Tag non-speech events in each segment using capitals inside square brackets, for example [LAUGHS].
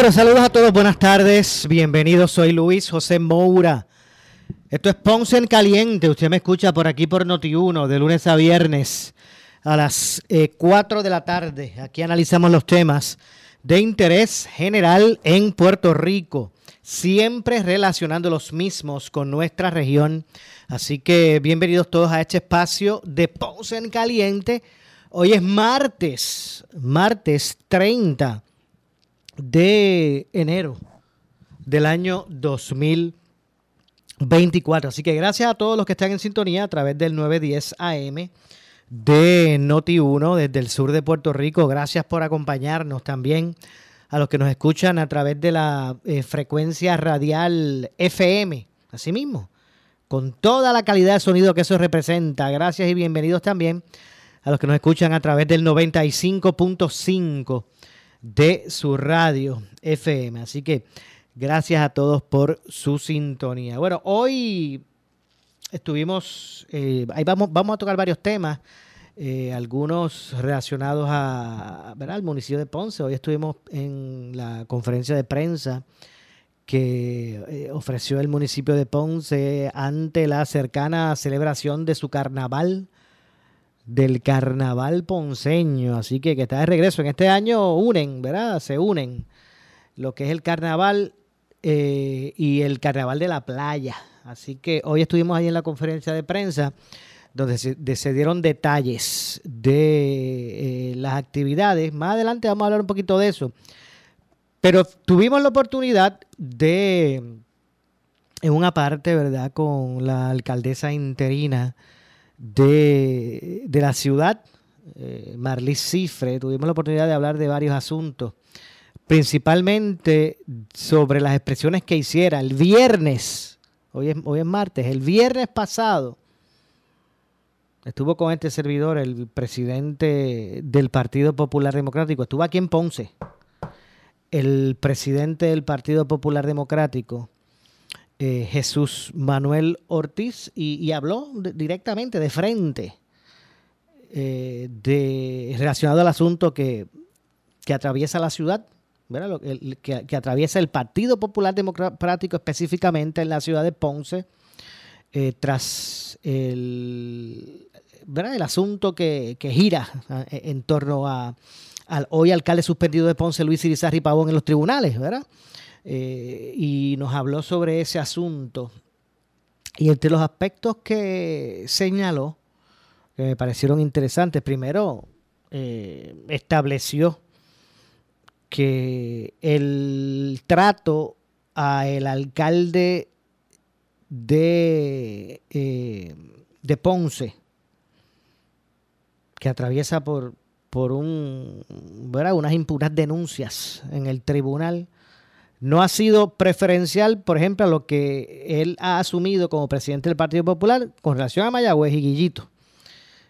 Saludos a todos, buenas tardes, bienvenidos, soy Luis José Moura. Esto es Ponce en Caliente, usted me escucha por aquí por Noti1 de lunes a viernes a las 4 eh, de la tarde. Aquí analizamos los temas de interés general en Puerto Rico, siempre relacionando los mismos con nuestra región. Así que bienvenidos todos a este espacio de Ponce en Caliente. Hoy es martes, martes 30 de enero del año 2024. Así que gracias a todos los que están en sintonía a través del 910 AM de Noti1 desde el sur de Puerto Rico. Gracias por acompañarnos también a los que nos escuchan a través de la eh, frecuencia radial FM. Asimismo, con toda la calidad de sonido que eso representa. Gracias y bienvenidos también a los que nos escuchan a través del 95.5 de su radio FM. Así que gracias a todos por su sintonía. Bueno, hoy estuvimos, eh, ahí vamos, vamos a tocar varios temas. Eh, algunos relacionados a, al municipio de Ponce. Hoy estuvimos en la conferencia de prensa que eh, ofreció el municipio de Ponce ante la cercana celebración de su carnaval del carnaval ponceño. Así que que está de regreso. En este año unen, ¿verdad? Se unen lo que es el carnaval eh, y el carnaval de la playa. Así que hoy estuvimos ahí en la conferencia de prensa donde se, dieron detalles de eh, las actividades. Más adelante vamos a hablar un poquito de eso. Pero tuvimos la oportunidad de, en una parte, ¿verdad?, con la alcaldesa interina de, la ciudad, eh, Marlis Cifre, tuvimos la oportunidad de hablar de varios asuntos, principalmente sobre las expresiones que hiciera el viernes, hoy es, hoy es martes, el viernes pasado, estuvo con este servidor el presidente del Partido Popular Democrático, estuvo aquí en Ponce, el presidente del Partido Popular Democrático, eh, Jesús Manuel Ortiz y, habló directamente, de frente, eh, de, relacionado al asunto que, atraviesa la ciudad, que, atraviesa el Partido Popular Democrático específicamente en la ciudad de Ponce, eh, tras el, el asunto que, gira en torno a, al hoy alcalde suspendido de Ponce, Luis Irizarry Pavón, en los tribunales, ¿verdad? Eh, y nos habló sobre ese asunto. Y entre los aspectos que señaló, que me parecieron interesantes, primero eh, estableció que el trato a el alcalde de, eh, de Ponce, que atraviesa por, por un, unas impuras denuncias en el tribunal, no ha sido preferencial, por ejemplo, a lo que él ha asumido como presidente del Partido Popular con relación a Mayagüez y Guillito.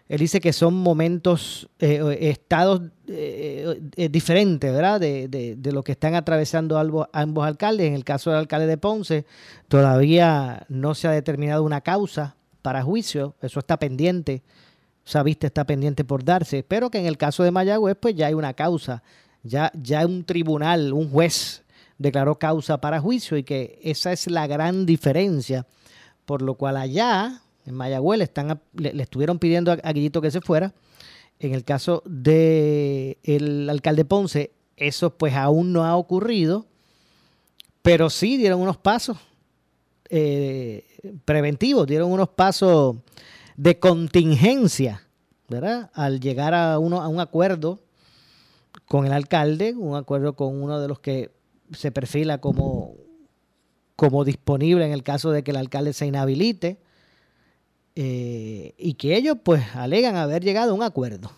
Él dice que son momentos, eh, estados eh, eh, diferentes, ¿verdad? De, lo que están atravesando ambos, alcaldes. En el caso del alcalde de Ponce, todavía no se ha determinado una causa para juicio. Eso está pendiente. Esa vista está pendiente por darse. Pero que en el caso de Mayagüez, pues ya hay una causa. Ya, ya un tribunal, un juez declaró causa para juicio y que esa es la gran diferencia, por lo cual allá en Mayagüez le, están, le, estuvieron pidiendo a, Guillito que se fuera. En el caso del el alcalde Ponce, eso pues aún no ha ocurrido, pero sí dieron unos pasos eh, preventivos, dieron unos pasos de contingencia, ¿verdad? Al llegar a, uno, a un acuerdo con el alcalde, un acuerdo con uno de los que se perfila como, como disponible en el caso de que el alcalde se inhabilite eh, y que ellos pues alegan haber llegado a un acuerdo.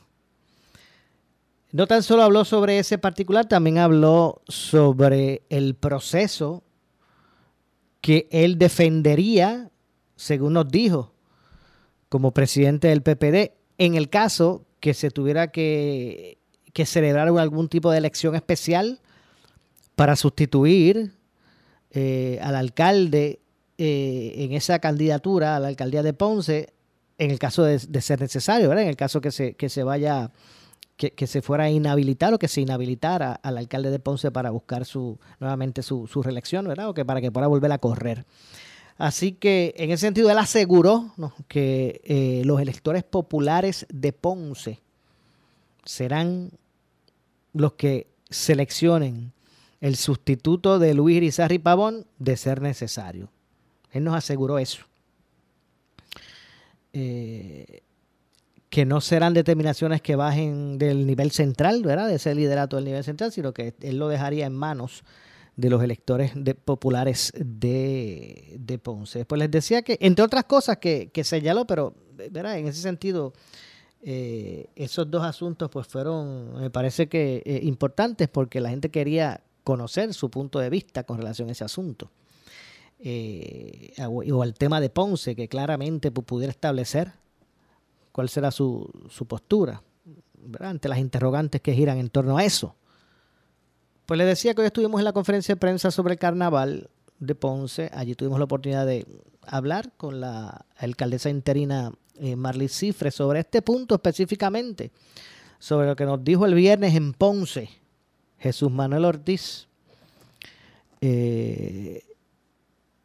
no tan solo habló sobre ese particular, también habló sobre el proceso que él defendería, según nos dijo, como presidente del PPD, en el caso que se tuviera que, celebrar algún tipo de elección especial para sustituir eh, al alcalde eh, en esa candidatura a la alcaldía de Ponce, en el caso de, ser necesario, ¿verdad? en el caso que se, que se vaya que, se fuera a inhabilitar o que se inhabilitara al alcalde de Ponce para buscar su nuevamente su, reelección, ¿verdad? O que para que pueda volver a correr. Así que en ese sentido él aseguró que eh, los electores populares de Ponce serán los que seleccionen el sustituto de Luis Irizarry Pavón de ser necesario. Él nos aseguró eso. Eh, que no serán determinaciones que bajen del nivel central, ¿verdad? De ese liderato del nivel central, sino que él lo dejaría en manos de los electores populares de, Ponce. Después les decía que, entre otras cosas que, señaló, pero ¿verdad? en ese sentido, eh, esos dos asuntos pues fueron, me parece que eh, importantes porque la gente quería conocer su punto de vista con relación a ese asunto. Eh, o al tema de Ponce, que claramente pudiera establecer cuál será su, postura ante las interrogantes que giran en torno a eso. Pues le decía que hoy estuvimos en la conferencia de prensa sobre el carnaval de Ponce. Allí tuvimos la oportunidad de hablar con la alcaldesa interina eh, Marley Cifre sobre este punto específicamente, sobre lo que nos dijo el viernes en Ponce Jesús Manuel Ortiz. Eh,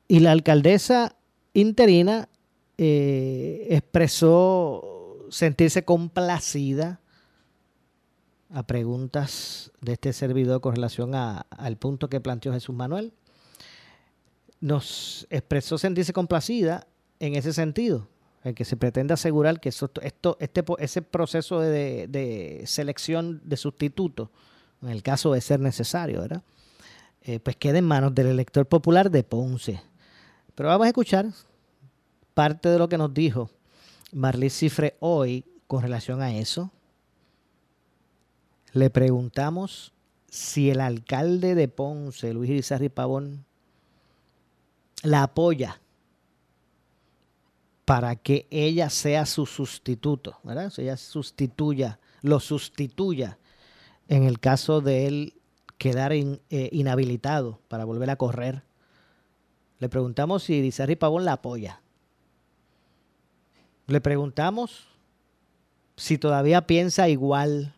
y la alcaldesa interina eh, expresó sentirse complacida a preguntas de este servidor con relación al punto que planteó Jesús Manuel. Nos expresó sentirse complacida en ese sentido, en que se pretende asegurar que este, ese proceso de, selección de sustituto, en el caso de ser necesario, ¿verdad? Eh, pues quede en manos del elector popular de Ponce. Pero vamos a escuchar parte de lo que nos dijo Marley Cifre hoy con relación a eso. Le preguntamos si el alcalde de Ponce, Luis Irizarry Pavón, la apoya para que ella sea su sustituto, ¿verdad? Sea, ella sustituya, lo sustituya en el caso de él quedar eh, inhabilitado para volver a correr. Le preguntamos si Irizarry Pavón la apoya. Le preguntamos si todavía piensa igual.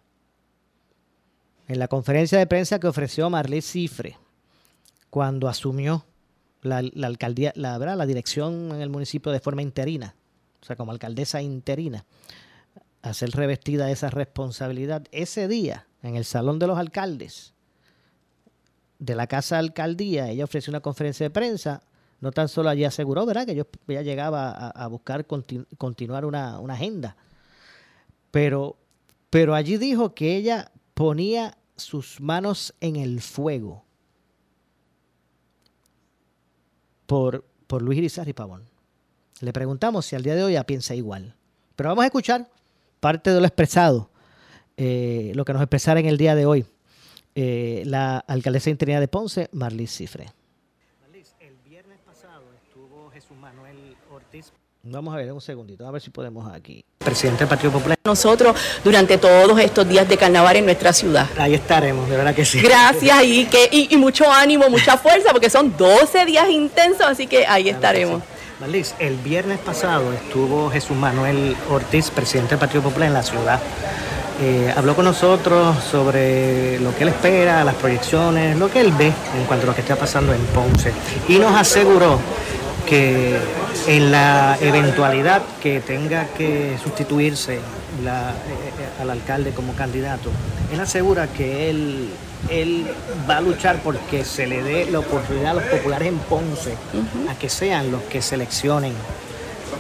En la conferencia de prensa que ofreció Marley Cifre cuando asumió la, alcaldía, la, la dirección en el municipio de forma interina, o sea, como alcaldesa interina, a revestida esa responsabilidad, ese día, en el Salón de los Alcaldes de la Casa Alcaldía, ella ofreció una conferencia de prensa no tan solo allí aseguró, ¿verdad?, que yo ya llegaba a, buscar continuar una, agenda, pero, pero allí dijo que ella ponía sus manos en el fuego por, por Luis Irizarry Pavón. Le preguntamos si al día de hoy ya piensa igual. Pero vamos a escuchar parte de lo expresado, eh, lo que nos expresara en el día de hoy eh, la alcaldesa interina de Ponce, Marlis Cifre. Vamos a ver un segundito, a ver si podemos aquí. Presidente del Partido Popular. Nosotros durante todos estos días de carnaval en nuestra ciudad. Ahí estaremos, de verdad que sí. Gracias y, que, y, mucho ánimo, mucha [LAUGHS] fuerza, porque son 12 días intensos, así que ahí estaremos. Marlis, el viernes pasado estuvo Jesús Manuel Ortiz, presidente del Partido Popular en la ciudad. Eh, habló con nosotros sobre lo que él espera, las proyecciones, lo que él ve en cuanto a lo que está pasando en Ponce. Y nos aseguró que en la eventualidad que tenga que sustituirse eh, al alcalde como candidato, él asegura que él va a luchar porque se le dé la oportunidad a los populares en Ponce a que sean los que seleccionen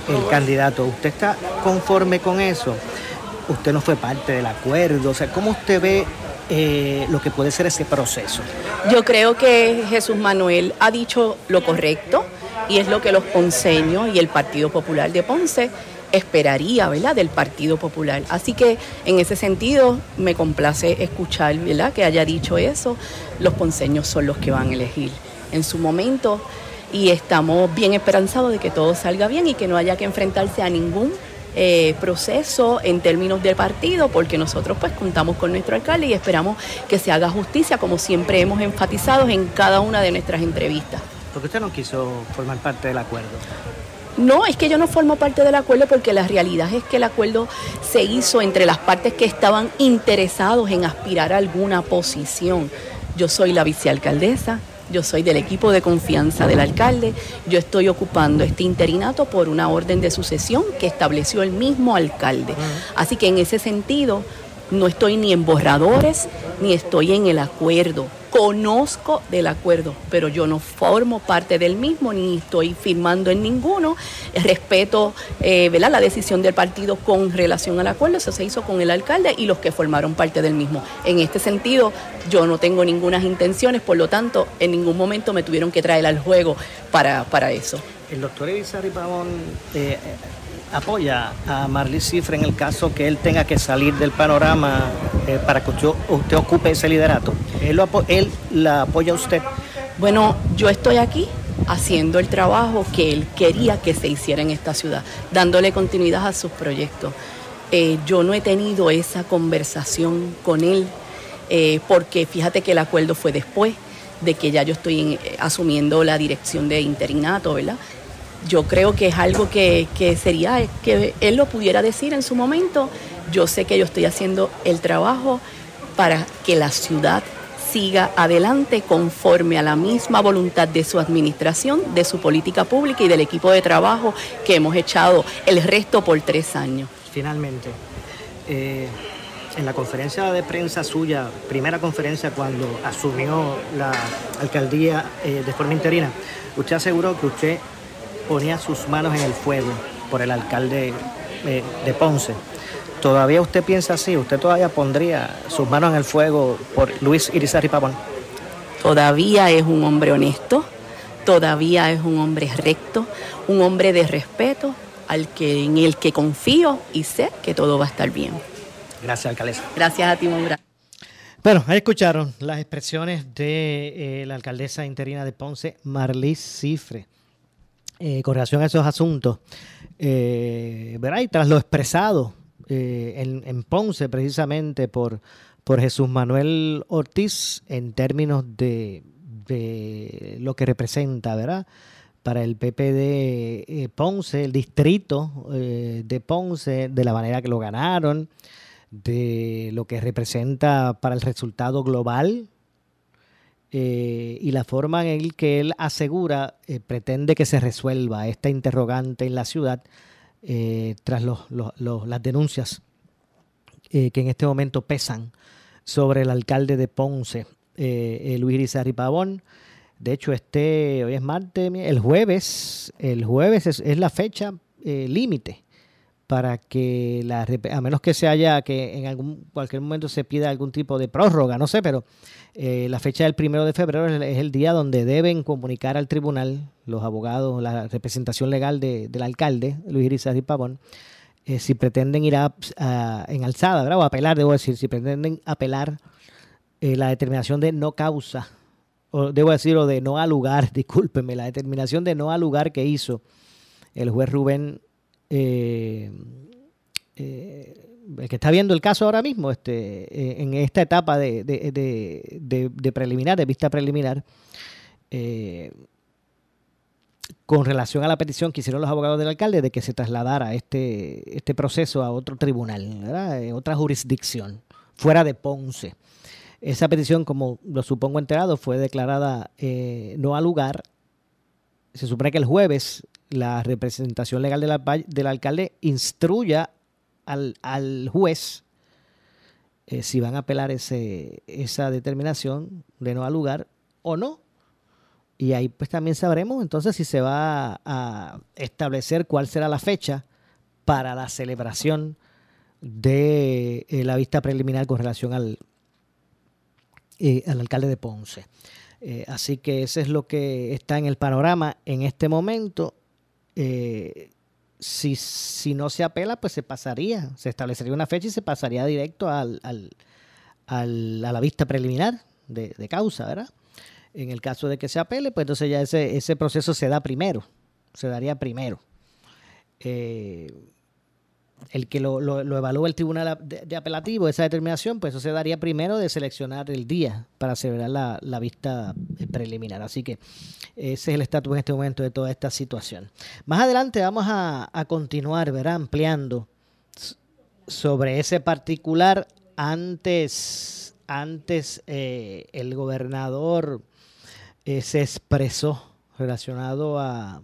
el candidato. ¿Usted está conforme con eso? Usted no fue parte del acuerdo. O sea, ¿cómo usted ve eh, lo que puede ser ese proceso? Yo creo que Jesús Manuel ha dicho lo correcto y es lo que los ponceños y el Partido Popular de Ponce esperaría, ¿verdad?, del Partido Popular. Así que en ese sentido me complace escuchar, ¿verdad?, que haya dicho eso. Los ponceños son los que van a elegir en su momento y estamos bien esperanzados de que todo salga bien y que no haya que enfrentarse a ningún eh, proceso en términos del partido, porque nosotros pues contamos con nuestro alcalde y esperamos que se haga justicia, como siempre hemos enfatizado en cada una de nuestras entrevistas. ¿Por qué usted no quiso formar parte del acuerdo? No, es que yo no formo parte del acuerdo porque la realidad es que el acuerdo se hizo entre las partes que estaban interesados en aspirar a alguna posición. Yo soy la vicealcaldesa, yo soy del equipo de confianza del alcalde, yo estoy ocupando este interinato por una orden de sucesión que estableció el mismo alcalde. Así que en ese sentido no estoy ni en borradores ni estoy en el acuerdo conozco del acuerdo, pero yo no formo parte del mismo ni estoy firmando en ninguno. Respeto eh, la decisión del partido con relación al acuerdo, eso se hizo con el alcalde y los que formaron parte del mismo. En este sentido, yo no tengo ninguna intenciones, por lo tanto, en ningún momento me tuvieron que traer al juego para, para eso. El doctor Elizari Pavón eh, apoya a Marley Cifre en el caso que él tenga que salir del panorama eh, para que usted, ocupe ese liderato. ¿Él, lo ¿Él la apoya a usted? Bueno, yo estoy aquí haciendo el trabajo que él quería que se hiciera en esta ciudad, dándole continuidad a sus proyectos. Eh, yo no he tenido esa conversación con él eh, porque fíjate que el acuerdo fue después de que ya yo estoy asumiendo la dirección de interinato, ¿verdad? Yo creo que es algo que, sería que él lo pudiera decir en su momento. Yo sé que yo estoy haciendo el trabajo para que la ciudad siga adelante conforme a la misma voluntad de su administración, de su política pública y del equipo de trabajo que hemos echado el resto por tres años. Finalmente, eh, en la conferencia de prensa suya, primera conferencia cuando asumió la alcaldía eh, de forma interina, usted aseguró que usted ponía sus manos en el fuego por el alcalde eh, de Ponce. ¿Todavía usted piensa así? ¿Usted todavía pondría sus manos en el fuego por Luis Irizarry Pavón? Todavía es un hombre honesto, todavía es un hombre recto, un hombre de respeto al que, en el que confío y sé que todo va a estar bien. Gracias, alcaldesa. Gracias a ti, Mongra. Bueno, ahí escucharon las expresiones de eh, la alcaldesa interina de Ponce, Marlis Cifre. Eh, con relación a esos asuntos. Eh, Y tras lo expresado eh, en, Ponce precisamente por, por Jesús Manuel Ortiz en términos de, lo que representa, ¿verdad? Para el PPD de Ponce, el distrito de Ponce, de la manera que lo ganaron, de lo que representa para el resultado global eh, y la forma en el que él asegura, eh, pretende que se resuelva esta interrogante en la ciudad eh, tras las denuncias que en este momento pesan sobre el alcalde de Ponce, Luis Irizarry Pavón. De hecho, este, hoy es martes, el jueves, el jueves es, la fecha límite para que la a menos que se haya que en algún cualquier momento se pida algún tipo de prórroga, no sé, pero eh, la fecha del primero de febrero es, el día donde deben comunicar al tribunal los abogados, la representación legal del alcalde, Luis Irizarry Pavón, eh, si pretenden ir a, en alzada, ¿verdad? o apelar, debo decir, si pretenden apelar eh, la determinación de no causa, o debo decir, o de no al lugar, [LAUGHS] discúlpenme, la determinación de no al lugar que hizo el juez Rubén eh, el que está viendo el caso ahora mismo, este, eh, en esta etapa de, preliminar, de vista preliminar, eh, con relación a la petición que hicieron los abogados del alcalde de que se trasladara este, este proceso a otro tribunal, otra jurisdicción, fuera de Ponce. Esa petición, como lo supongo enterado, fue declarada eh, no a lugar. Se supone que el jueves la representación legal del alcalde instruya al, juez eh, si van a apelar ese, esa determinación de no al lugar o no. Y ahí pues también sabremos entonces si se va a establecer cuál será la fecha para la celebración de eh, la vista preliminar con relación al, eh, al alcalde de Ponce. así que eso es lo que está en el panorama en este momento si, si no se apela, pues se pasaría, se establecería una fecha y se pasaría directo al, al, a la vista preliminar de, de, causa, ¿verdad? En el caso de que se apele, pues entonces ya ese, ese proceso se da primero, se daría primero. Eh, el que lo, lo, evalúa el tribunal de, apelativo, esa determinación, pues eso se daría primero de seleccionar el día para celebrar la, vista preliminar. Así que ese es el estatus en este momento de toda esta situación. Más adelante vamos a, continuar, verá, ampliando sobre ese particular. Antes, antes eh, el gobernador eh, se expresó relacionado a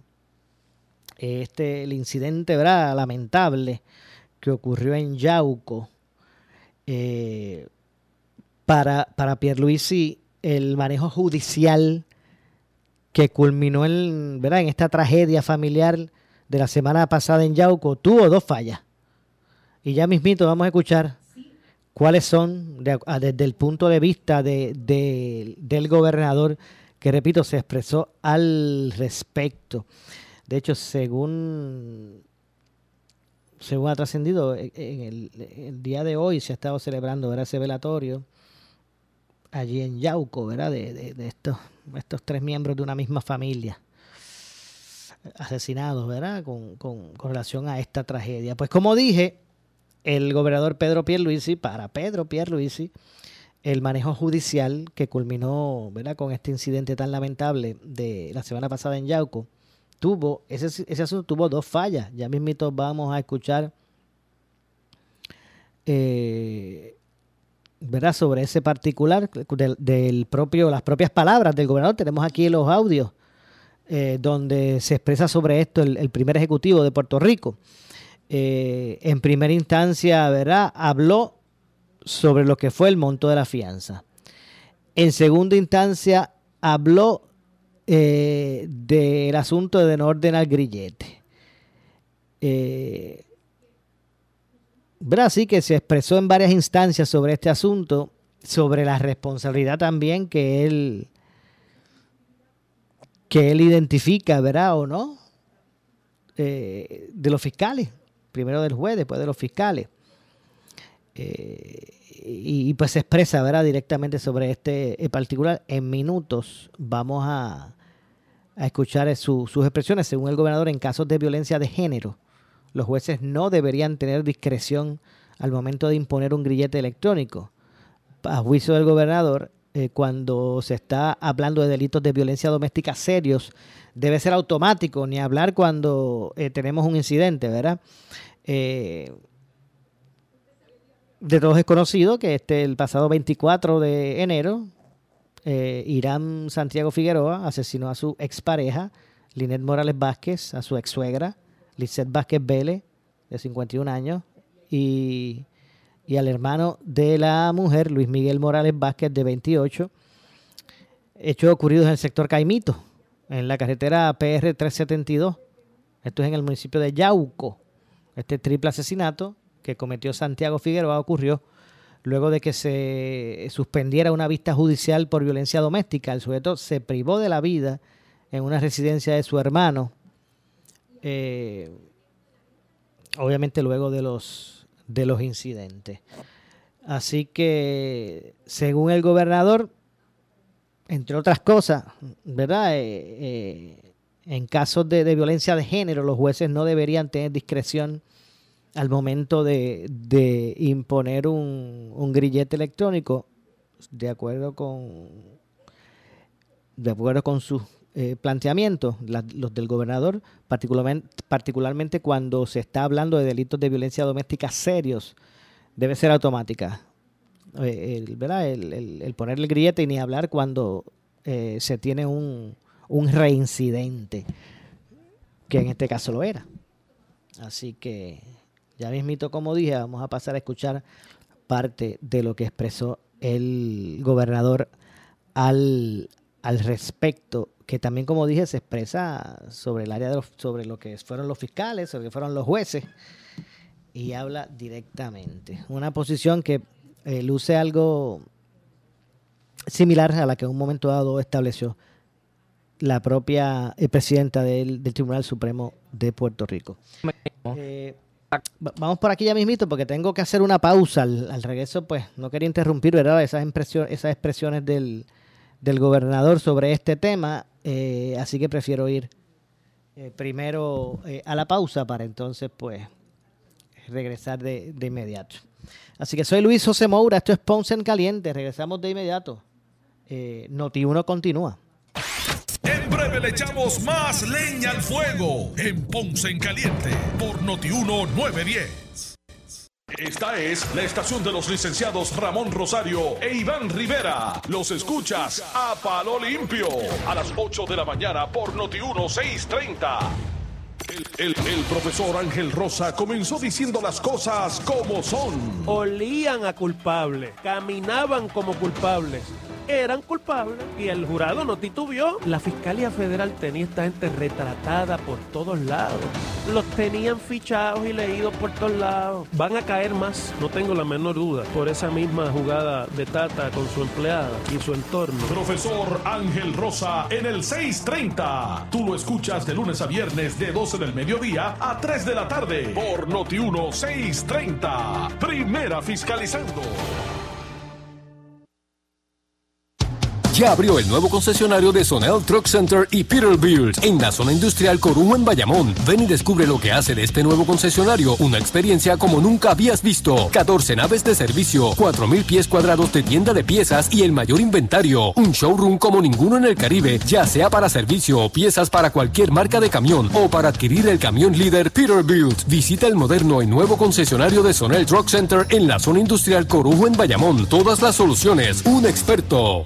este el incidente ¿verdad? lamentable que ocurrió en Yauco, eh, para, para Pierluisi el manejo judicial que culminó en, ¿verdad? en esta tragedia familiar de la semana pasada en Yauco tuvo dos fallas. Y ya mismito vamos a escuchar cuáles son desde el punto de vista de, del gobernador que, repito, se expresó al respecto. De hecho, según según ha trascendido, eh, en el, día de hoy se ha estado celebrando ese velatorio allí en Yauco, ¿verdad? De, estos, estos tres miembros de una misma familia asesinados, ¿verdad? Con, con, relación a esta tragedia. Pues como dije, el gobernador Pedro Pierluisi, para Pedro Pierluisi, el manejo judicial que culminó, ¿verdad? Con este incidente tan lamentable de la semana pasada en Yauco, tuvo, ese, ese asunto tuvo dos fallas. Ya mismito vamos a escuchar eh, ¿verdad? sobre ese particular del, propio, las propias palabras del gobernador. Tenemos aquí los audios eh, donde se expresa sobre esto el, primer ejecutivo de Puerto Rico. Eh, en primera instancia, ¿verdad? Habló sobre lo que fue el monto de la fianza. En segunda instancia, habló eh, del asunto de no ordenar grillete. Eh, Brasil que se expresó en varias instancias sobre este asunto, sobre la responsabilidad también que él que él identifica, ¿verdad o no? Eh, de los fiscales, primero del juez, después de los fiscales. Eh, y, pues se expresa, ¿verdad? Directamente sobre este en particular. En minutos vamos a, escuchar sus expresiones. Según el gobernador, en casos de violencia de género, los jueces no deberían tener discreción al momento de imponer un grillete electrónico. A juicio del gobernador, eh, cuando se está hablando de delitos de violencia doméstica serios, debe ser automático, ni hablar cuando eh, tenemos un incidente, ¿verdad? Eh, de todos es conocido que este, el pasado 24 de enero eh, Irán Santiago Figueroa asesinó a su expareja, Linet Morales Vázquez, a su ex suegra, Lizeth Vázquez Vélez, de 51 años, y, al hermano de la mujer, Luis Miguel Morales Vázquez, de 28. Hechos ocurridos en el sector Caimito, en la carretera PR 372. Esto es en el municipio de Yauco. Este triple asesinato que cometió Santiago Figueroa ocurrió luego de que se suspendiera una vista judicial por violencia doméstica. El sujeto se privó de la vida en una residencia de su hermano, eh, obviamente luego de los, de los incidentes. Así que, según el gobernador, entre otras cosas, ¿verdad? Eh, eh, en casos de, de, violencia de género, los jueces no deberían tener discreción al momento de, imponer un, grillete electrónico, de acuerdo con, de acuerdo con sus eh, planteamientos, los del gobernador, particularmente, particularmente cuando se está hablando de delitos de violencia doméstica serios, debe ser automática. Eh, el, ¿verdad? El, ponerle el grillete y ni hablar cuando eh, se tiene un, un reincidente, que en este caso lo era. Así que ya mismito, como dije, vamos a pasar a escuchar parte de lo que expresó el gobernador al, al respecto, que también, como dije, se expresa sobre el área de los, sobre lo que fueron los fiscales, sobre lo que fueron los jueces, y habla directamente. Una posición que eh, luce algo similar a la que en un momento dado estableció la propia eh, presidenta del, del Tribunal Supremo de Puerto Rico. Eh, vamos por aquí ya mismito porque tengo que hacer una pausa. Al, regreso, pues no quería interrumpir, ¿verdad? Esas, impresiones, esas expresiones del, gobernador sobre este tema. Eh, así que prefiero ir eh, primero a la pausa para entonces, pues, regresar de, de, inmediato. Así que soy Luis José Moura, esto es Ponce en Caliente. Regresamos de inmediato. Noti 1 continúa. Le echamos más leña al fuego en Ponce en Caliente por Noti1 910. Esta es la estación de los licenciados Ramón Rosario e Iván Rivera. Los escuchas a Palo Limpio a las 8 de la mañana por Noti1 630. El, el, profesor Ángel Rosa comenzó diciendo las cosas como son. Olían a culpables, caminaban como culpables eran culpables y el jurado no titubeó. La Fiscalía Federal tenía esta gente retratada por todos lados. Los tenían fichados y leídos por todos lados. Van a caer más, no tengo la menor duda, por esa misma jugada de Tata con su empleada y su entorno. Profesor Ángel Rosa en el 630. Tú lo escuchas de lunes a viernes de 12 del mediodía a 3 de la tarde por Noti 1 630. Primera fiscalizando. Ya abrió el nuevo concesionario de Sonel Truck Center y Peterbilt en la zona industrial Corujo en Bayamón. Ven y descubre lo que hace de este nuevo concesionario una experiencia como nunca habías visto. 14 naves de servicio, 4.000 pies cuadrados de tienda de piezas y el mayor inventario. Un showroom como ninguno en el Caribe, ya sea para servicio o piezas para cualquier marca de camión o para adquirir el camión líder Peterbilt. Visita el moderno y nuevo concesionario de Sonel Truck Center en la zona industrial Corujo en Bayamón. Todas las soluciones, un experto.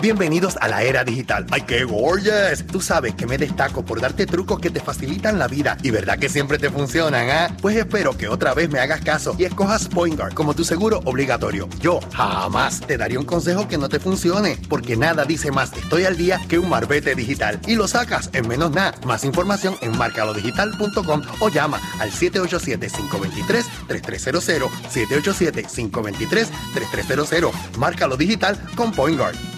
Bienvenidos a la era digital. ¡Ay, qué gorgeous! Tú sabes que me destaco por darte trucos que te facilitan la vida y verdad que siempre te funcionan, ¿ah? Pues espero que otra vez me hagas caso y escojas PointGuard como tu seguro obligatorio. Yo jamás te daría un consejo que no te funcione, porque nada dice más estoy al día que un marbete digital y lo sacas en menos nada. Más información en marcalodigital.com o llama al 787-523-3300. 787-523-3300. Márcalo digital con PointGuard.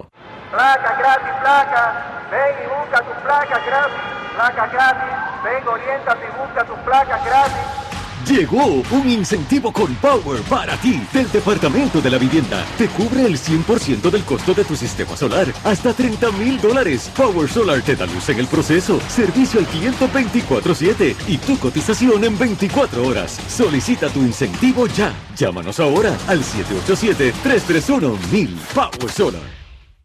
Placa gratis, placa. Ven y busca tus placas gratis. Placa gratis. Ven, oriéntate y busca tus placas gratis. Llegó un incentivo con Power para ti del Departamento de la Vivienda. Te cubre el 100% del costo de tu sistema solar, hasta 30 mil dólares. Power Solar te da luz en el proceso, servicio al cliente 24-7 y tu cotización en 24 horas. Solicita tu incentivo ya. Llámanos ahora al 787-331-1000 Power Solar.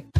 Bye.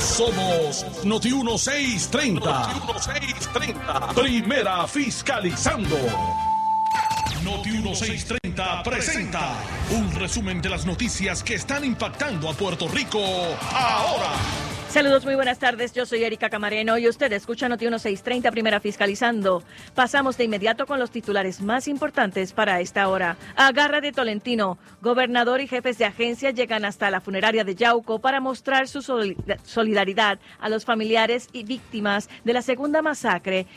Somos Noti 1630. Noti 1630. Primera fiscalizando. Noti 1630 presenta un resumen de las noticias que están impactando a Puerto Rico ahora. Saludos, muy buenas tardes. Yo soy Erika Camareno y usted escucha Noti 1630 Primera Fiscalizando. Pasamos de inmediato con los titulares más importantes para esta hora. Agarra de Tolentino. Gobernador y jefes de agencia llegan hasta la funeraria de Yauco para mostrar su solidaridad a los familiares y víctimas de la segunda masacre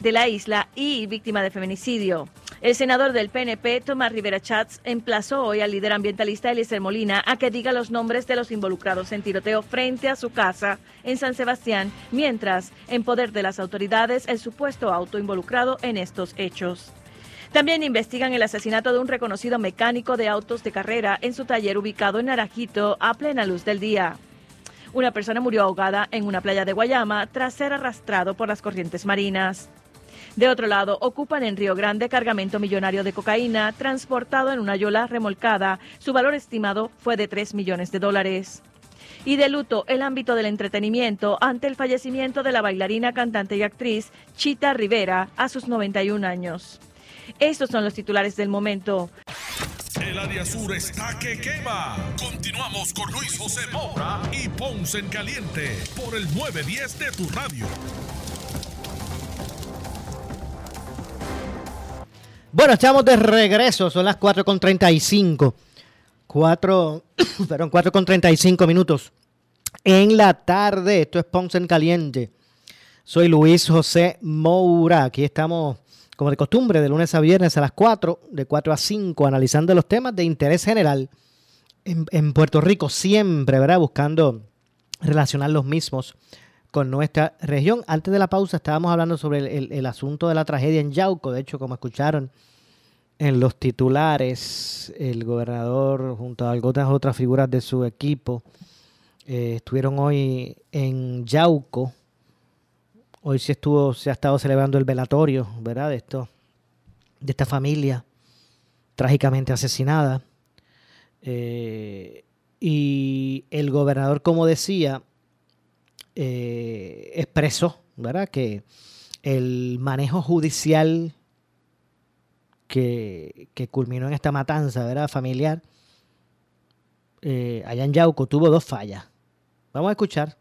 de la isla y víctima de feminicidio. El senador del PNP, Tomás Rivera Chats, emplazó hoy al líder ambientalista Eliezer Molina a que diga los nombres de los involucrados en tiroteo frente a su casa en San Sebastián, mientras, en poder de las autoridades, el supuesto auto involucrado en estos hechos. También investigan el asesinato de un reconocido mecánico de autos de carrera en su taller ubicado en Naranjito a plena luz del día. Una persona murió ahogada en una playa de Guayama tras ser arrastrado por las corrientes marinas. De otro lado, ocupan en Río Grande cargamento millonario de cocaína transportado en una yola remolcada. Su valor estimado fue de 3 millones de dólares. Y de luto el ámbito del entretenimiento ante el fallecimiento de la bailarina, cantante y actriz Chita Rivera a sus 91 años. Estos son los titulares del momento. El área sur está que quema. Continuamos con Luis José Moura y Ponce en Caliente por el 910 de tu radio. Bueno, estamos de regreso, son las 4.35. 4, [COUGHS] perdón, 4.35 minutos en la tarde. Esto es Ponce en Caliente. Soy Luis José Moura. Aquí estamos, como de costumbre, de lunes a viernes a las 4, de 4 a 5, analizando los temas de interés general en, en Puerto Rico, siempre, ¿verdad? Buscando relacionar los mismos con nuestra región. Antes de la pausa estábamos hablando sobre el, asunto de la tragedia en Yauco. De hecho, como escucharon en los titulares, el gobernador junto a algunas otras figuras de su equipo eh, estuvieron hoy en Yauco. Hoy se estuvo, se ha estado celebrando el velatorio, ¿verdad? De esto, de esta familia trágicamente asesinada. Eh, y el gobernador, como decía, eh, expresó, ¿verdad? Que el manejo judicial que, culminó en esta matanza, ¿verdad? Familiar, eh, allá en Yauco tuvo dos fallas. Vamos a escuchar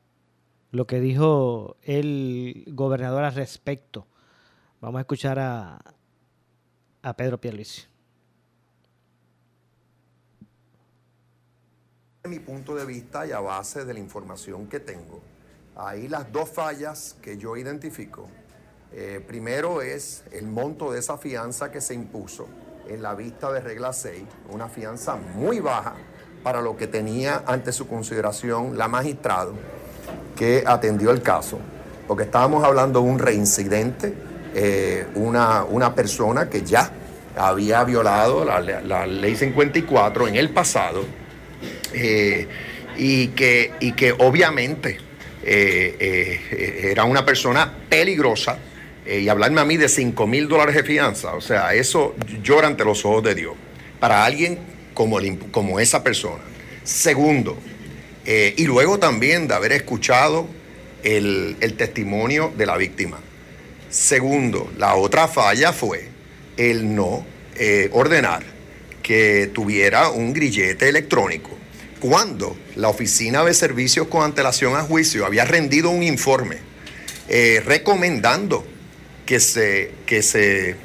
lo que dijo el gobernador al respecto. Vamos a escuchar a, a Pedro Pierluisi. mi punto de vista y a base de la información que tengo, Ahí las dos fallas que yo identifico. Eh, primero es el monto de esa fianza que se impuso en la vista de regla 6, una fianza muy baja para lo que tenía ante su consideración la magistrado que atendió el caso, porque estábamos hablando de un reincidente, eh, una, una, persona que ya había violado la, ley 54 en el pasado eh, y, que, y que obviamente era una persona peligrosa eh, y hablarme a mí de 5 mil dólares de fianza, o sea, eso llora ante los ojos de Dios para alguien como, como esa persona. Segundo, y luego también de haber escuchado el, el testimonio de la víctima. Segundo, la otra falla fue el no ordenar que tuviera un grillete electrónico cuando la Oficina de Servicios con antelación a juicio había rendido un informe eh, recomendando que se, que se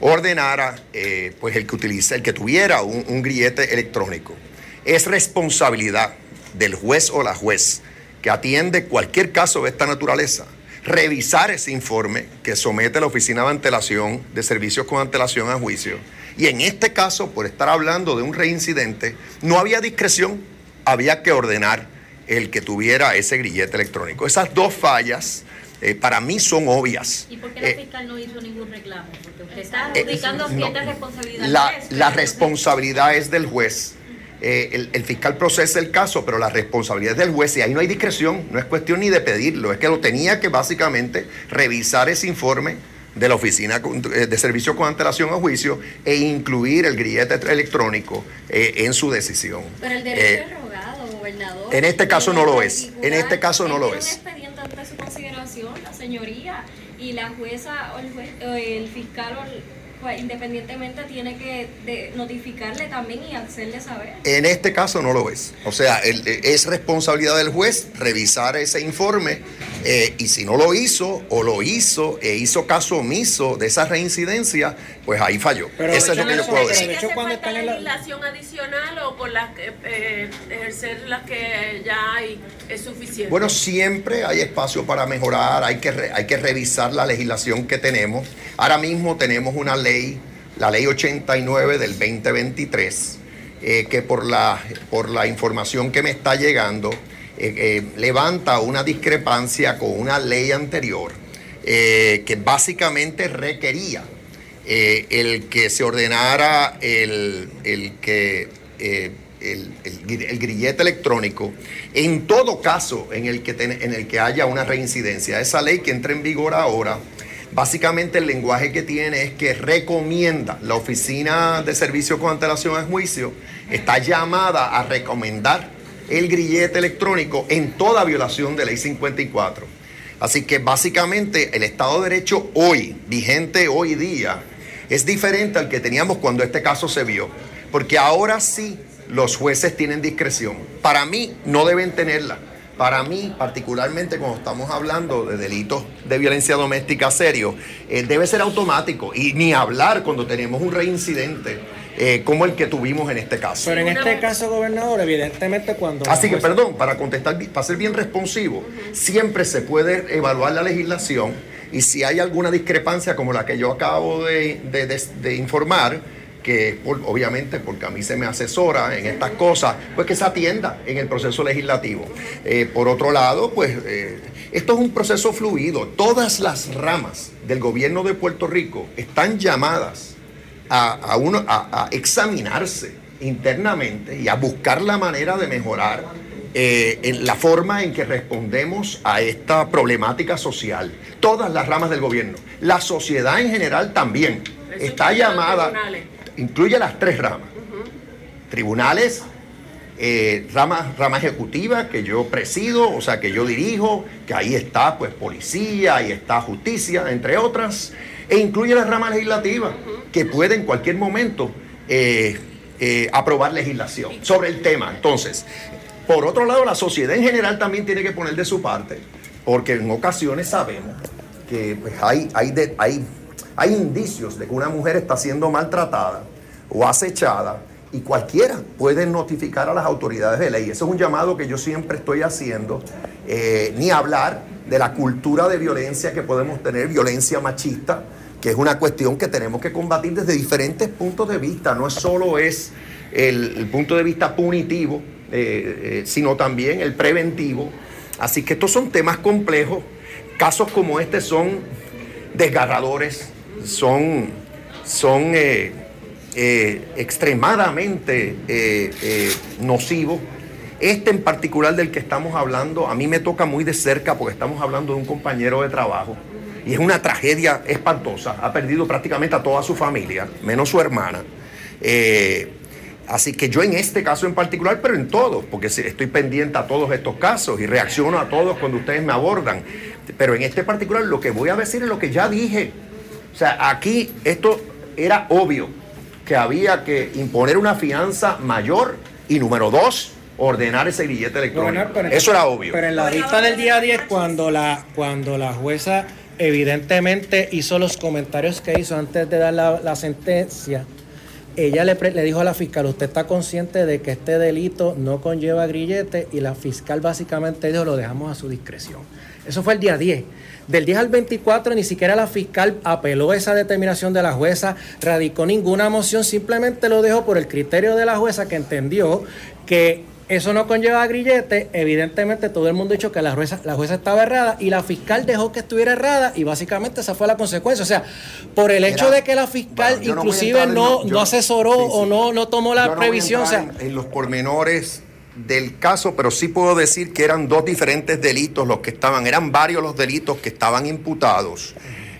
ordenara eh, pues el que utilice, el que tuviera un, grillete electrónico. Es responsabilidad del juez o la juez que atiende cualquier caso de esta naturaleza revisar ese informe que somete la Oficina de Antelación de Servicios con antelación a juicio. Y en este caso, por estar hablando de un reincidente, no había discreción había que ordenar el que tuviera ese grillete electrónico. Esas dos fallas eh, para mí son obvias. ¿Y por qué la eh, fiscal no hizo ningún reclamo? Porque usted está eh, indicando ciertas responsabilidades. La, la responsabilidad es del juez. el, el, fiscal procesa el caso, pero la responsabilidad es del juez y ahí no hay discreción, no es cuestión ni de pedirlo, es que lo tenía que básicamente revisar ese informe de la Oficina de Servicios con Antelación a Juicio e incluir el grillete electrónico en su decisión. Pero el derecho en este caso no lo es. En este caso no lo es. expediente ante su consideración, la señoría y la jueza o el, fiscal pues independientemente tiene que de- notificarle también y hacerle saber. En este caso no lo es. O sea, el- es responsabilidad del juez revisar ese informe eh, y si no lo hizo o lo hizo e hizo caso omiso de esa reincidencia, pues ahí falló. Pero Eso es lo que yo puedo decir. de hecho, cuando falta están en la- legislación adicional o por las que eh, ejercer las que ya hay es suficiente? Bueno, siempre hay espacio para mejorar, hay que, re- hay que revisar la legislación que tenemos. Ahora mismo tenemos una ley, la ley 89 del 2023, eh, que por la, por la información que me está llegando, eh, eh, levanta una discrepancia con una ley anterior que básicamente requería el que se ordenara el, el que el, el gri- el grillete electrónico en todo caso en el que en el que haya una reincidencia. Esa ley que entra en vigor ahora, básicamente el lenguaje que tiene es que recomienda la oficina de servicio con antelación al juicio está llamada a recomendar el grillete electrónico en toda violación de ley 54. Así que básicamente el Estado de Derecho hoy, vigente hoy día, es diferente al que teníamos cuando este caso se vio. Porque ahora sí los jueces tienen discreción. Para mí no deben tenerla. Para mí, particularmente cuando estamos hablando de delitos de violencia doméstica serios, eh, debe ser automático. Y ni hablar cuando tenemos un reincidente eh, como el que tuvimos en este caso. Pero en este caso, gobernador, evidentemente cuando... Así que, perdón, para contestar, para ser bien responsivo, siempre se puede evaluar la legislación y si hay alguna discrepancia como la que yo acabo de, de- de- de informar, que obviamente porque a mí se me asesora en estas cosas, pues que se atienda en el proceso legislativo. Eh, por otro lado, pues eh, esto es un proceso fluido. Todas las ramas del gobierno de Puerto Rico están llamadas a, a uno, a, a examinarse internamente y a buscar la manera de mejorar eh, en la forma en que respondemos a esta problemática social. Todas las ramas del gobierno, la sociedad en general también está llamada. Incluye las tres ramas, tribunales, eh, rama, rama ejecutiva que yo presido, o sea, que yo dirijo, que ahí está pues policía, ahí está justicia, entre otras, e incluye la rama legislativa, que puede en cualquier momento eh, eh, aprobar legislación sobre el tema. Entonces, por otro lado, la sociedad en general también tiene que poner de su parte, porque en ocasiones sabemos que pues, hay, hay, de- hay, hay indicios de que una mujer está siendo maltratada o acechada y cualquiera puede notificar a las autoridades de ley. Eso es un llamado que yo siempre estoy haciendo, eh, ni hablar de la cultura de violencia que podemos tener, violencia machista, que es una cuestión que tenemos que combatir desde diferentes puntos de vista, no es solo es el, punto de vista punitivo, eh, eh, sino también el preventivo. Así que estos son temas complejos, casos como este son desgarradores, son, son eh, eh, extremadamente eh, nocivos. Este en particular del que estamos hablando, a mí me toca muy de cerca porque estamos hablando de un compañero de trabajo y es una tragedia espantosa. Ha perdido prácticamente a toda su familia, menos su hermana. Así que yo en este caso en particular, pero en todos, porque estoy pendiente a todos estos casos y reacciono a todos cuando ustedes me abordan. Pero en este particular lo que voy a decir es lo que ya dije. O sea, aquí esto era obvio que había que imponer una fianza mayor y número dos, ordenar ese billete electrónico. Pero- Eso era obvio. Pero en la vista del día 10, cuando la, cuando la jueza evidentemente hizo los comentarios que hizo antes de dar la, la sentencia, ella le, pre- le dijo a la fiscal, usted está consciente de que este delito no conlleva grillete y la fiscal básicamente dijo, lo dejamos a su discreción. Eso fue el día 10. Del 10 al 24 ni siquiera la fiscal apeló esa determinación de la jueza, radicó ninguna moción, simplemente lo dejó por el criterio de la jueza que entendió que eso no conlleva grillete. Evidentemente todo el mundo ha dicho que la jueza, la jueza estaba errada y la fiscal dejó que estuviera errada y básicamente esa fue la consecuencia. O sea, por el hecho Era- de que la fiscal Bueno, no inclusive en no, yo no asesoró sí, sí. o no, no tomó la previsión, o sea, en los pormenores del caso, pero sí puedo decir que eran dos diferentes delitos los que estaban, eran varios los delitos que estaban imputados.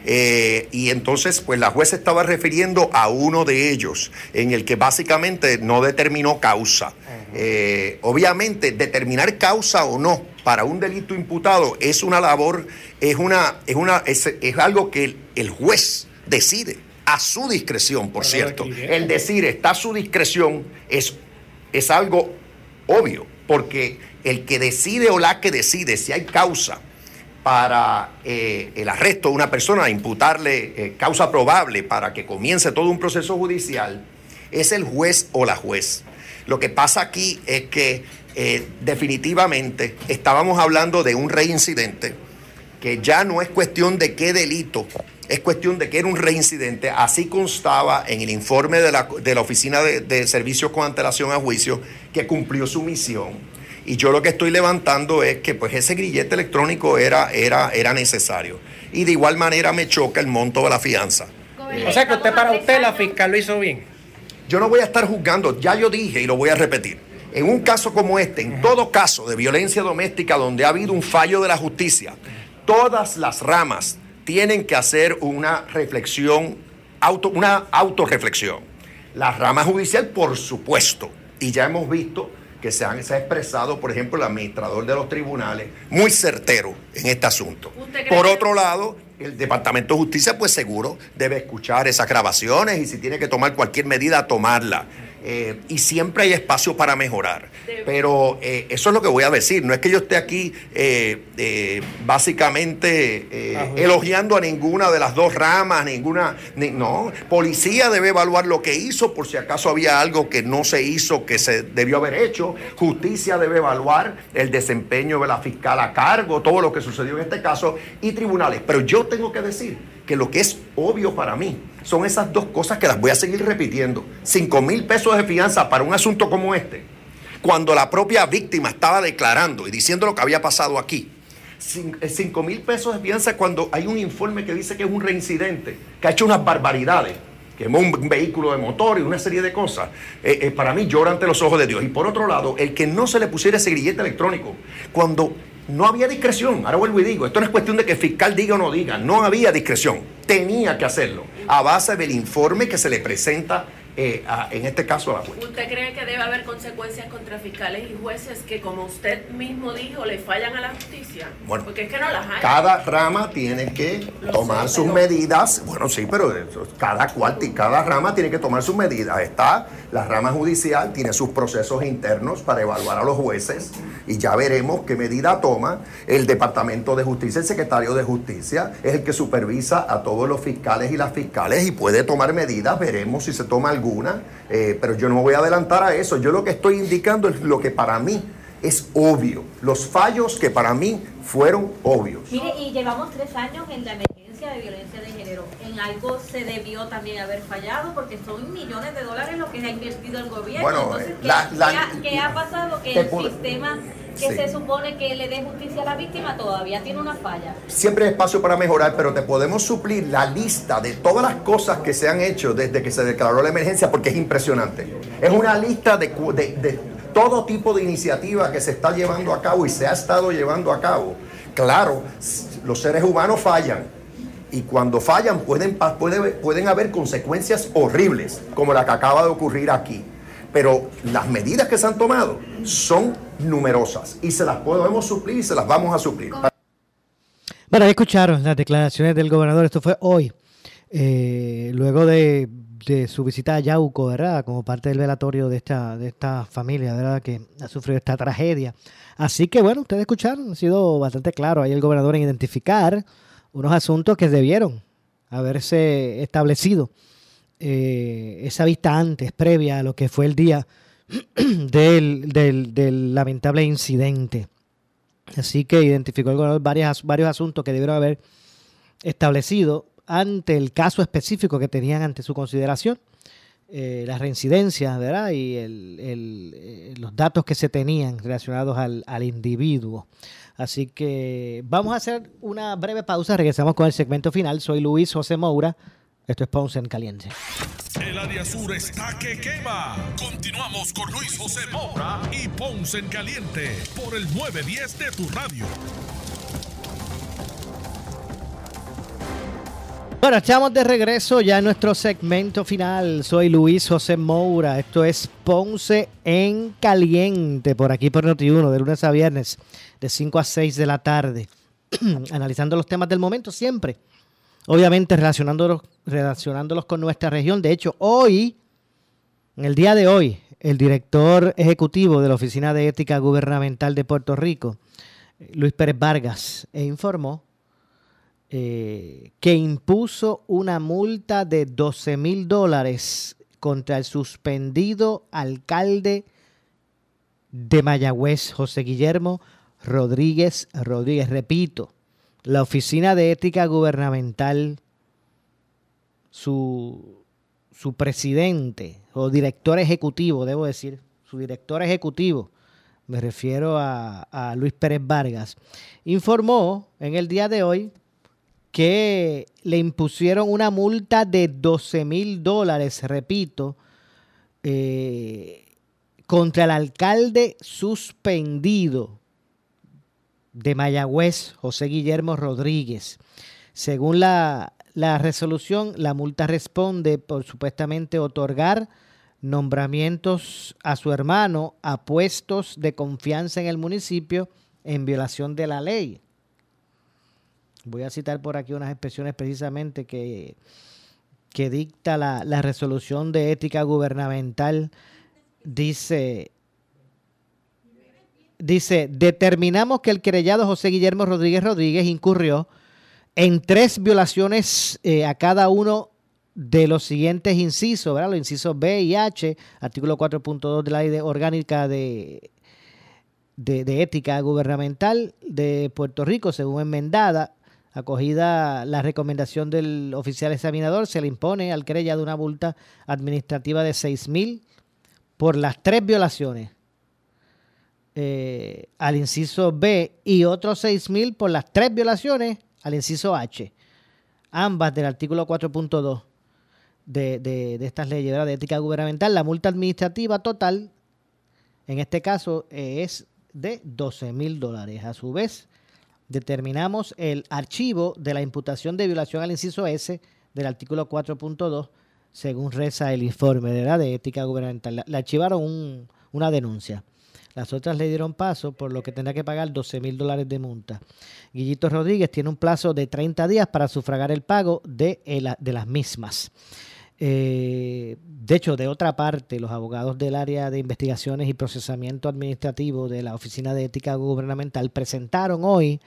Eh, y entonces, pues la jueza estaba refiriendo a uno de ellos, en el que básicamente no determinó causa. Eh, obviamente, determinar causa o no para un delito imputado es una labor, es una, es una, es, es algo que el, el juez decide a su discreción, por cierto. El decir está a su discreción es, es algo obvio, porque el que decide o la que decide si hay causa para eh, el arresto de una persona, imputarle eh, causa probable para que comience todo un proceso judicial, es el juez o la juez. Lo que pasa aquí es que eh, definitivamente estábamos hablando de un reincidente, que ya no es cuestión de qué delito, es cuestión de que era un reincidente. Así constaba en el informe de la, de la Oficina de, de Servicios con Antelación a Juicio, que cumplió su misión y yo lo que estoy levantando es que pues ese grillete electrónico era, era, era necesario. Y de igual manera me choca el monto de la fianza. O sea que usted para usted la fiscal lo hizo bien. Yo no voy a estar juzgando, ya yo dije y lo voy a repetir. En un caso como este, en todo caso de violencia doméstica donde ha habido un fallo de la justicia, todas las ramas tienen que hacer una reflexión, auto, una autorreflexión. La rama judicial, por supuesto, y ya hemos visto que se, han, se ha expresado, por ejemplo, el administrador de los tribunales, muy certero en este asunto. Por otro lado, el Departamento de Justicia, pues seguro, debe escuchar esas grabaciones y si tiene que tomar cualquier medida, tomarla. Eh, y siempre hay espacio para mejorar. Pero eh, eso es lo que voy a decir. No es que yo esté aquí eh, básicamente elogiando a ninguna de las dos ramas, ninguna. no, policía debe evaluar lo que hizo por si acaso había algo que no se hizo que se debió haber hecho. Justicia debe evaluar el desempeño de la fiscal a cargo, todo lo que sucedió en este caso y tribunales. Pero yo tengo que decir que lo que es obvio para mí son esas dos cosas que las voy a seguir repitiendo. 5 mil pesos de fianza para un asunto como este, cuando la propia víctima estaba declarando y diciendo lo que había pasado aquí. 5 eh, mil pesos de fianza cuando hay un informe que dice que es un reincidente, que ha hecho unas barbaridades, quemó un vehículo de motor y una serie de cosas. Eh, eh, para mí llora ante los ojos de Dios. Y por otro lado, el que no se le pusiera ese grillete electrónico, cuando no había discreción. Ahora vuelvo y digo, esto no es cuestión de que el fiscal diga o no diga, no había discreción. Tenía que hacerlo a base del informe que se le presenta eh, en este caso a la jueza. ¿Usted cree que debe haber consecuencias contra fiscales y jueces que, como usted mismo dijo, le fallan a la justicia? Bueno, porque es que no las hay. Cada rama tiene que tomar sus medidas. Bueno, sí, pero cada cual, cada rama tiene que tomar sus medidas. Está la rama judicial, tiene sus procesos internos para evaluar a los jueces y ya veremos qué medida toma. El Departamento de Justicia, el secretario de Justicia, es el que supervisa a todos los fiscales y las fiscales y puede tomar medidas. Veremos si se toma alguna eh, pero yo no me voy a adelantar a eso. Yo lo que estoy indicando es lo que para mí es obvio, los fallos que para mí fueron obvios. Mire, y llevamos tres años en la emergencia de violencia de género. En algo se debió también haber fallado porque son millones de dólares lo que ha invertido el gobierno. Bueno, Entonces, ¿qué, la- la- qué ha, qué ha pasado? Que el sistema que Sí. se supone que le dé justicia a la víctima todavía tiene una falla. Siempre hay espacio para mejorar, pero te podemos suplir la lista de todas las cosas que se han hecho desde que se declaró la emergencia porque es impresionante. Es una lista de, de- de todo tipo de iniciativa que se está llevando a cabo y se ha estado llevando a cabo. Claro, los seres humanos fallan. Y cuando fallan pueden, pa- puede- pueden haber consecuencias horribles, como la que acaba de ocurrir aquí. Pero las medidas que se han tomado son numerosas y se las podemos suplir y se las vamos a suplir. Bueno, escucharon las declaraciones del gobernador. Esto fue hoy, eh, luego de, de su visita a Yauco, ¿verdad? Como parte del velatorio de esta, de esta familia, ¿verdad? Que ha sufrido esta tragedia. Así que, bueno, ustedes escucharon, ha sido bastante claro ahí el gobernador en identificar unos asuntos que debieron haberse establecido eh, esa vista antes, previa a lo que fue el día [CLEARS THROAT] del, del- lamentable incidente. Así que identificó el gobernador varios asuntos que debieron haber establecido ante el caso específico que tenían ante su consideración, eh, las reincidencias, ¿verdad? Y el- el, eh, los datos que se tenían relacionados al, al individuo. Así que vamos a hacer una breve pausa, regresamos con el segmento final. Soy Luis José Moura, esto es Ponce en Caliente. El área sur está que quema. Continuamos con Luis José Moura y Ponce en Caliente por el 910 de tu radio. Bueno, estamos de regreso ya en nuestro segmento final. Soy Luis José Moura. Esto es Ponce en Caliente, por aquí por Noti1, de lunes a viernes, de 5 a 6 de la tarde. [CLEARS THROAT] Analizando los temas del momento siempre obviamente relacionándolos, relacionándolos con nuestra región. De hecho, hoy, en el día de hoy, el director ejecutivo de la Oficina de Ética Gubernamental de Puerto Rico, Luis Pérez Vargas, e informó eh, que impuso una multa de 12 mil dólares contra el suspendido alcalde de Mayagüez, José Guillermo Rodríguez Rodríguez. Repito, la Oficina de Ética Gubernamental, su, su presidente o director ejecutivo, debo decir, su director ejecutivo, me refiero a, Luis Pérez Vargas, informó en el día de hoy que le impusieron una multa de 12 mil dólares, repito, eh, contra el alcalde suspendido de Mayagüez, José Guillermo Rodríguez. Según la, resolución, la multa responde por supuestamente otorgar nombramientos a su hermano a puestos de confianza en el municipio en violación de la ley. Voy a citar por aquí unas expresiones precisamente que, que dicta la, la resolución de ética gubernamental. Dice, dice, determinamos que el querellado José Guillermo Rodríguez Rodríguez incurrió en tres violaciones eh, a cada uno de los siguientes incisos, ¿verdad? Los incisos B y H, artículo 4.2 de la ley de orgánica de, de, ética gubernamental de Puerto Rico, según enmendada, acogida la recomendación del oficial examinador, se le impone al querellado una multa administrativa de 6 mil por las tres violaciones eh, al inciso B y otros 6 mil por las tres violaciones al inciso H, ambas del artículo 4.2 de, de, estas leyes de ética gubernamental. La multa administrativa total, en este caso, es de 12 mil dólares. A su vez, determinamos el archivo de la imputación de violación al inciso S del artículo 4.2, según reza el informe de ética gubernamental. Le archivaron un, una denuncia. Las otras le dieron paso, por lo que tendrá que pagar 12 mil dólares de multa. Guillito Rodríguez tiene un plazo de 30 días para sufragar el pago de, de las mismas. Eh, de hecho, de otra parte, los abogados del área de investigaciones y procesamiento administrativo de la Oficina de Ética Gubernamental presentaron hoy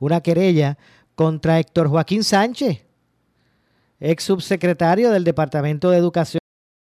una querella contra Héctor Joaquín Sánchez, ex subsecretario del Departamento de Educación.